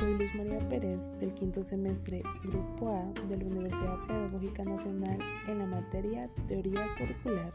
Soy Luz María Pérez del quinto semestre Grupo A de la Universidad Pedagógica Nacional en la materia Teoría Curricular.